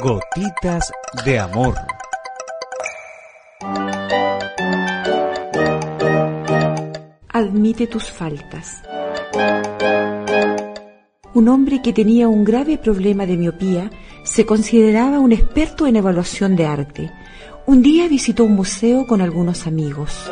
Gotitas de amor. Admite tus faltas. Un hombre que tenía un grave problema de miopía se consideraba un experto en evaluación de arte. Un día visitó un museo con algunos amigos.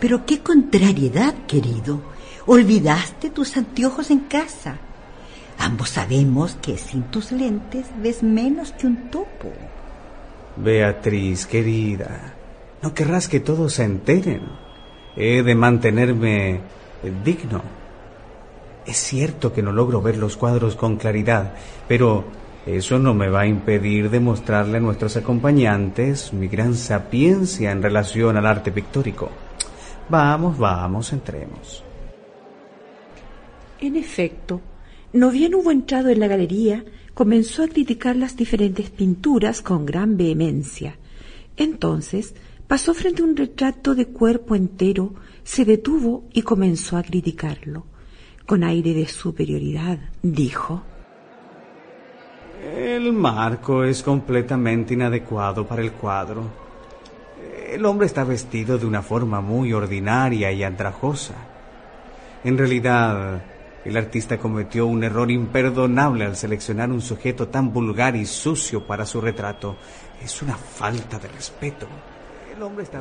Pero qué contrariedad, querido. Olvidaste tus anteojos en casa. Ambos sabemos que sin tus lentes ves menos que un topo. Beatriz, querida, no querrás que todos se enteren. He de mantenerme digno. Es cierto que no logro ver los cuadros con claridad, pero eso no me va a impedir demostrarle a nuestros acompañantes mi gran sapiencia en relación al arte pictórico. Vamos, vamos, entremos. En efecto, no bien hubo entrado en la galería, comenzó a criticar las diferentes pinturas con gran vehemencia. Entonces pasó frente a un retrato de cuerpo entero, se detuvo y comenzó a criticarlo. Con aire de superioridad, dijo El marco es completamente inadecuado para el cuadro. El hombre está vestido de una forma muy ordinaria y andrajosa. En realidad, el artista cometió un error imperdonable al seleccionar un sujeto tan vulgar y sucio para su retrato. Es una falta de respeto.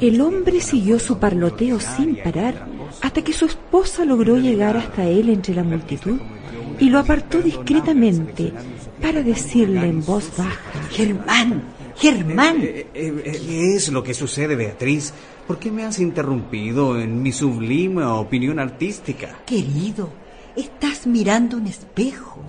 El hombre, siguió su parloteo sin parar hasta que su esposa logró llegar hasta él entre la multitud y lo apartó discretamente para decirle en voz baja, Germán, Germán. Eh, eh, eh, ¿Qué es lo que sucede, Beatriz? ¿Por qué me has interrumpido en mi sublime opinión artística? Querido, estás mirando un espejo.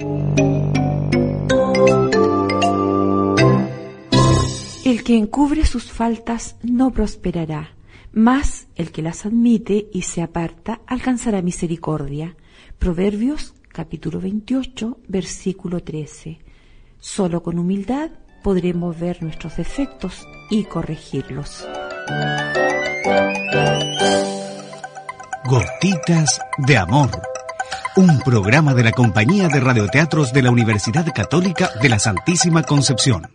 El que encubre sus faltas no prosperará, mas el que las admite y se aparta alcanzará misericordia. Proverbios capítulo 28, versículo 13. Solo con humildad podremos ver nuestros defectos y corregirlos. Gotitas de Amor, un programa de la Compañía de Radioteatros de la Universidad Católica de la Santísima Concepción.